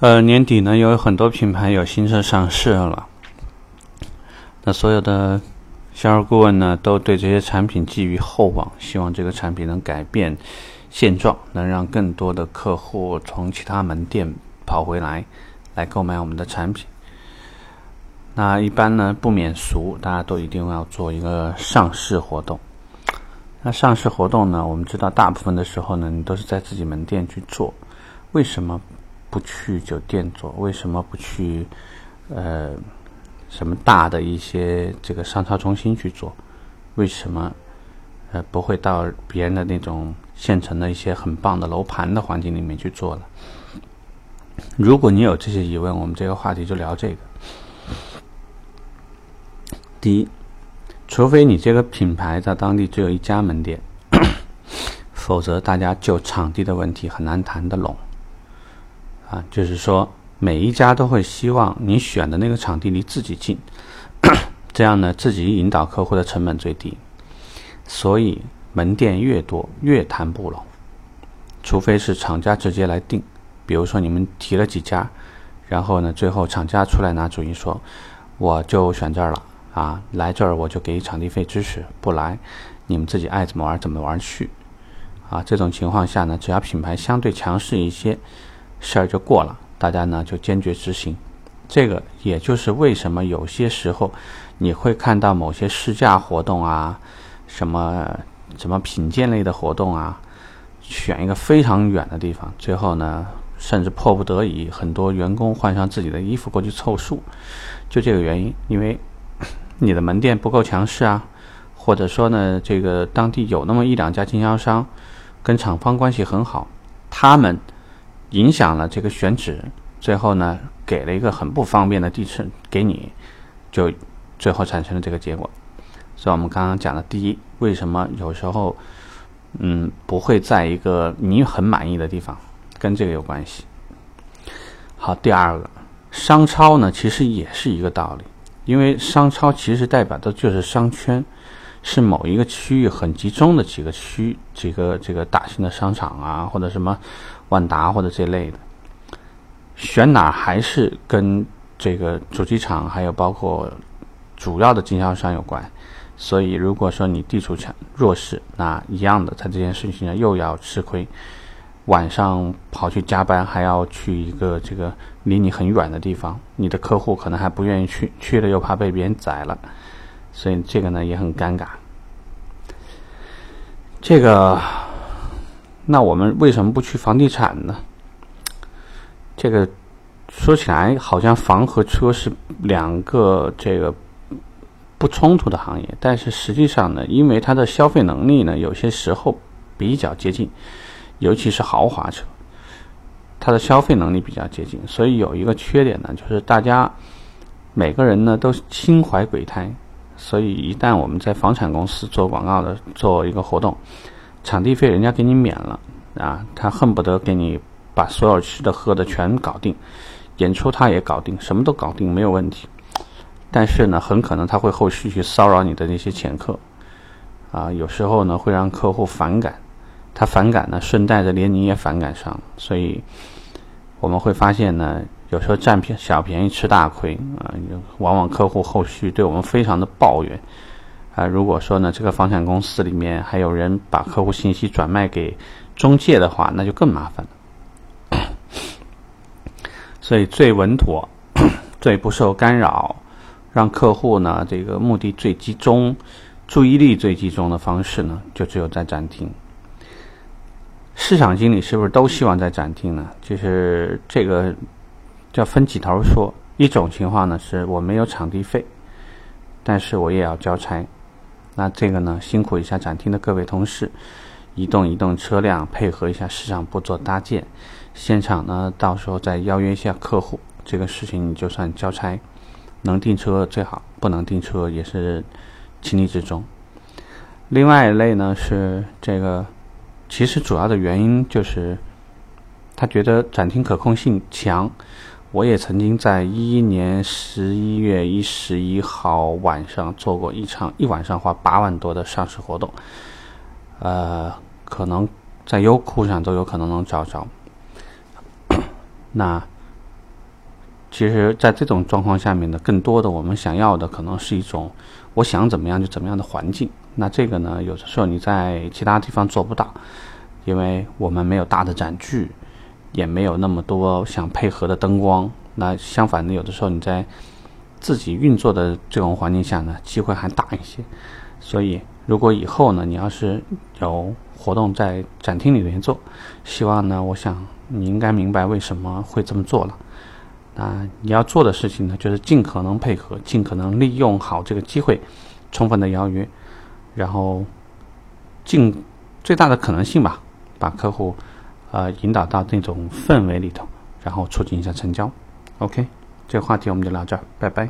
呃，年底呢，有很多品牌有新车上市了。那所有的销售顾问呢，都对这些产品寄予厚望，希望这个产品能改变现状，能让更多的客户从其他门店跑回来，来购买我们的产品。那一般呢，不免俗，大家都一定要做一个上市活动。那上市活动呢，我们知道，大部分的时候呢，你都是在自己门店去做，为什么？不去酒店做，为什么不去呃什么大的一些这个商超中心去做？为什么呃不会到别人的那种现成的一些很棒的楼盘的环境里面去做了？如果你有这些疑问，我们这个话题就聊这个。第一，除非你这个品牌在当地只有一家门店，否则大家就场地的问题很难谈得拢。啊，就是说，每一家都会希望你选的那个场地离自己近，这样呢，自己引导客户的成本最低。所以门店越多越谈不拢，除非是厂家直接来定。比如说你们提了几家，然后呢，最后厂家出来拿主意说，我就选这儿了啊，来这儿我就给场地费支持，不来你们自己爱怎么玩怎么玩去。啊，这种情况下呢，只要品牌相对强势一些。事儿就过了，大家呢就坚决执行。这个也就是为什么有些时候你会看到某些试驾活动啊，什么什么品鉴类的活动啊，选一个非常远的地方，最后呢甚至迫不得已，很多员工换上自己的衣服过去凑数，就这个原因，因为你的门店不够强势啊，或者说呢这个当地有那么一两家经销商跟厂方关系很好，他们。影响了这个选址，最后呢，给了一个很不方便的地址给你，就最后产生了这个结果。所以我们刚刚讲的第一，为什么有时候，嗯，不会在一个你很满意的地方，跟这个有关系。好，第二个，商超呢，其实也是一个道理，因为商超其实代表的就是商圈，是某一个区域很集中的几个区，几个这个大型的商场啊，或者什么。万达或者这类的，选哪还是跟这个主机厂还有包括主要的经销商有关。所以如果说你地处强弱势，那一样的在这件事情上又要吃亏。晚上跑去加班，还要去一个这个离你很远的地方，你的客户可能还不愿意去，去了又怕被别人宰了，所以这个呢也很尴尬。这个。那我们为什么不去房地产呢？这个说起来好像房和车是两个这个不冲突的行业，但是实际上呢，因为它的消费能力呢，有些时候比较接近，尤其是豪华车，它的消费能力比较接近，所以有一个缺点呢，就是大家每个人呢都心怀鬼胎，所以一旦我们在房产公司做广告的做一个活动。场地费人家给你免了啊，他恨不得给你把所有吃的喝的全搞定，演出他也搞定，什么都搞定没有问题。但是呢，很可能他会后续去骚扰你的那些前客，啊，有时候呢会让客户反感，他反感呢，顺带着连你也反感上，所以我们会发现呢，有时候占便小便宜吃大亏啊，往往客户后续对我们非常的抱怨。啊，如果说呢，这个房产公司里面还有人把客户信息转卖给中介的话，那就更麻烦了。所以最稳妥、最不受干扰，让客户呢这个目的最集中、注意力最集中的方式呢，就只有在展厅。市场经理是不是都希望在展厅呢？就是这个叫分几头说。一种情况呢，是我没有场地费，但是我也要交差。那这个呢，辛苦一下展厅的各位同事，移动移动车辆，配合一下市场部做搭建，现场呢，到时候再邀约一下客户，这个事情就算交差，能订车最好，不能订车也是情理之中。另外一类呢是这个，其实主要的原因就是他觉得展厅可控性强。我也曾经在一一年十一月一十一号晚上做过一场一晚上花八万多的上市活动，呃，可能在优酷上都有可能能找着。那其实，在这种状况下面呢，更多的我们想要的可能是一种我想怎么样就怎么样的环境。那这个呢，有的时候你在其他地方做不到，因为我们没有大的展具，也没有那么多想配合的灯光。那相反的，有的时候你在自己运作的这种环境下呢，机会还大一些。所以，如果以后呢，你要是有活动在展厅里面做，希望呢，我想你应该明白为什么会这么做了。啊，你要做的事情呢，就是尽可能配合，尽可能利用好这个机会，充分的邀约，然后尽最大的可能性吧，把客户呃引导到那种氛围里头，然后促进一下成交。OK，这个话题我们就聊这儿，拜拜。